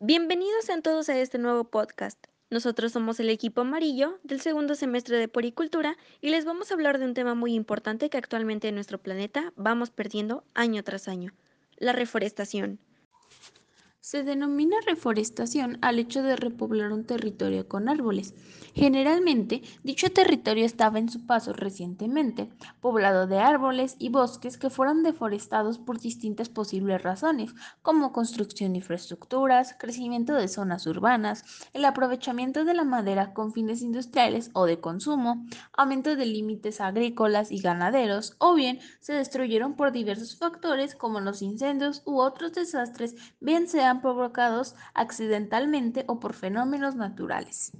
Bienvenidos sean todos a este nuevo podcast. Nosotros somos el equipo amarillo del segundo semestre de Poricultura y les vamos a hablar de un tema muy importante que actualmente en nuestro planeta vamos perdiendo año tras año, la reforestación. Se denomina reforestación al hecho de repoblar un territorio con árboles. Generalmente, dicho territorio estaba en su paso recientemente, poblado de árboles y bosques que fueron deforestados por distintas posibles razones, como construcción de infraestructuras, crecimiento de zonas urbanas, el aprovechamiento de la madera con fines industriales o de consumo, aumento de límites agrícolas y ganaderos, o bien se destruyeron por diversos factores como los incendios u otros desastres, bien sean provocados accidentalmente o por fenómenos naturales.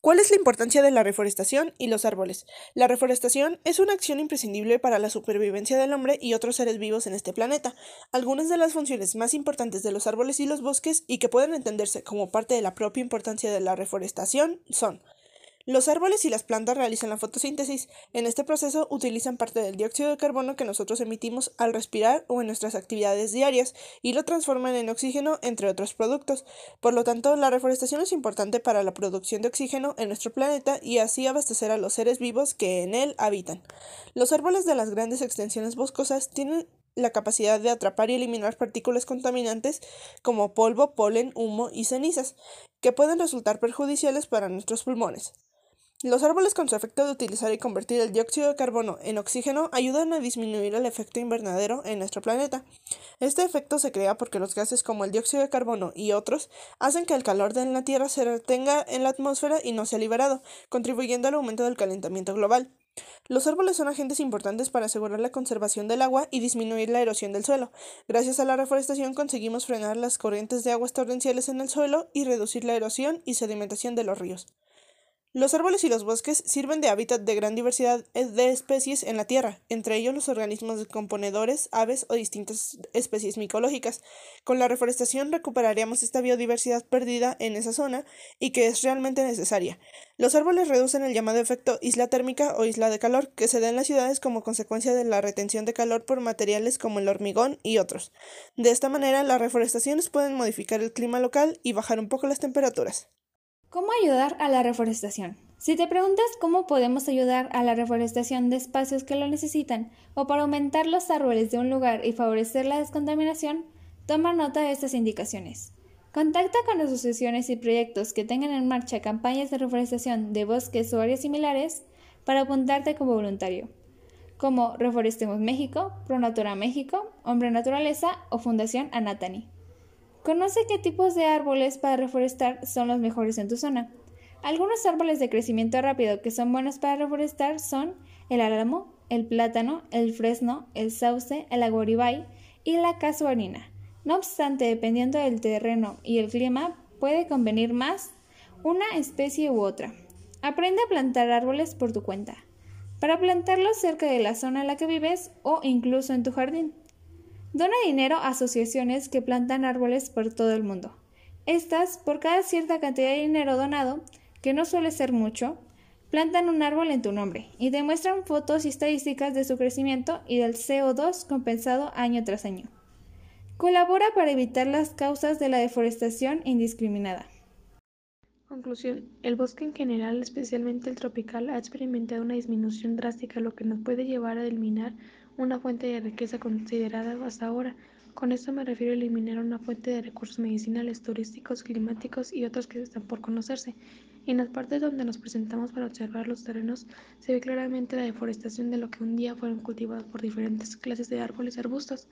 ¿Cuál es la importancia de la reforestación y los árboles? La reforestación es una acción imprescindible para la supervivencia del hombre y otros seres vivos en este planeta. Algunas de las funciones más importantes de los árboles y los bosques y que pueden entenderse como parte de la propia importancia de la reforestación son los árboles y las plantas realizan la fotosíntesis. En este proceso utilizan parte del dióxido de carbono que nosotros emitimos al respirar o en nuestras actividades diarias y lo transforman en oxígeno, entre otros productos. Por lo tanto, la reforestación es importante para la producción de oxígeno en nuestro planeta y así abastecer a los seres vivos que en él habitan. Los árboles de las grandes extensiones boscosas tienen la capacidad de atrapar y eliminar partículas contaminantes como polvo, polen, humo y cenizas, que pueden resultar perjudiciales para nuestros pulmones. Los árboles con su efecto de utilizar y convertir el dióxido de carbono en oxígeno ayudan a disminuir el efecto invernadero en nuestro planeta. Este efecto se crea porque los gases como el dióxido de carbono y otros hacen que el calor de la Tierra se retenga en la atmósfera y no sea liberado, contribuyendo al aumento del calentamiento global. Los árboles son agentes importantes para asegurar la conservación del agua y disminuir la erosión del suelo. Gracias a la reforestación conseguimos frenar las corrientes de aguas torrenciales en el suelo y reducir la erosión y sedimentación de los ríos. Los árboles y los bosques sirven de hábitat de gran diversidad de especies en la Tierra, entre ellos los organismos descomponedores, aves o distintas especies micológicas. Con la reforestación recuperaríamos esta biodiversidad perdida en esa zona y que es realmente necesaria. Los árboles reducen el llamado efecto isla térmica o isla de calor que se da en las ciudades como consecuencia de la retención de calor por materiales como el hormigón y otros. De esta manera, las reforestaciones pueden modificar el clima local y bajar un poco las temperaturas. ¿Cómo ayudar a la reforestación? Si te preguntas cómo podemos ayudar a la reforestación de espacios que lo necesitan o para aumentar los árboles de un lugar y favorecer la descontaminación, toma nota de estas indicaciones. Contacta con asociaciones y proyectos que tengan en marcha campañas de reforestación de bosques o áreas similares para apuntarte como voluntario, como Reforestemos México, Pronatura México, Hombre Naturaleza o Fundación Anatani. Conoce qué tipos de árboles para reforestar son los mejores en tu zona. Algunos árboles de crecimiento rápido que son buenos para reforestar son el álamo, el plátano, el fresno, el sauce, el agoribay y la casuarina. No obstante, dependiendo del terreno y el clima, puede convenir más una especie u otra. Aprende a plantar árboles por tu cuenta, para plantarlos cerca de la zona en la que vives o incluso en tu jardín. Dona dinero a asociaciones que plantan árboles por todo el mundo. Estas, por cada cierta cantidad de dinero donado, que no suele ser mucho, plantan un árbol en tu nombre y demuestran fotos y estadísticas de su crecimiento y del CO2 compensado año tras año. Colabora para evitar las causas de la deforestación indiscriminada. Conclusión. El bosque en general, especialmente el tropical, ha experimentado una disminución drástica, lo que nos puede llevar a eliminar una fuente de riqueza considerada hasta ahora. Con esto me refiero a eliminar una fuente de recursos medicinales, turísticos, climáticos y otros que están por conocerse. En las partes donde nos presentamos para observar los terrenos se ve claramente la deforestación de lo que un día fueron cultivados por diferentes clases de árboles y arbustos.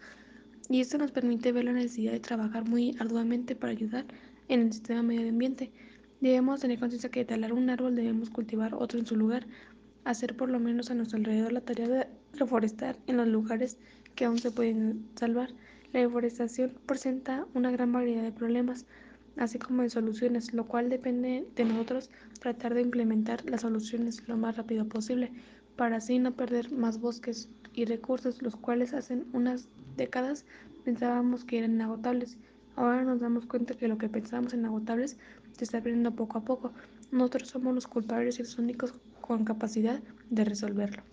Y esto nos permite ver la necesidad de trabajar muy arduamente para ayudar en el sistema medio ambiente. Debemos tener conciencia que de talar un árbol debemos cultivar otro en su lugar, hacer por lo menos a nuestro alrededor la tarea de reforestar en los lugares que aún se pueden salvar. La deforestación presenta una gran variedad de problemas, así como de soluciones, lo cual depende de nosotros tratar de implementar las soluciones lo más rápido posible, para así no perder más bosques y recursos, los cuales hace unas décadas pensábamos que eran inagotables. Ahora nos damos cuenta que lo que pensábamos inagotables se está perdiendo poco a poco. Nosotros somos los culpables y los únicos con capacidad de resolverlo.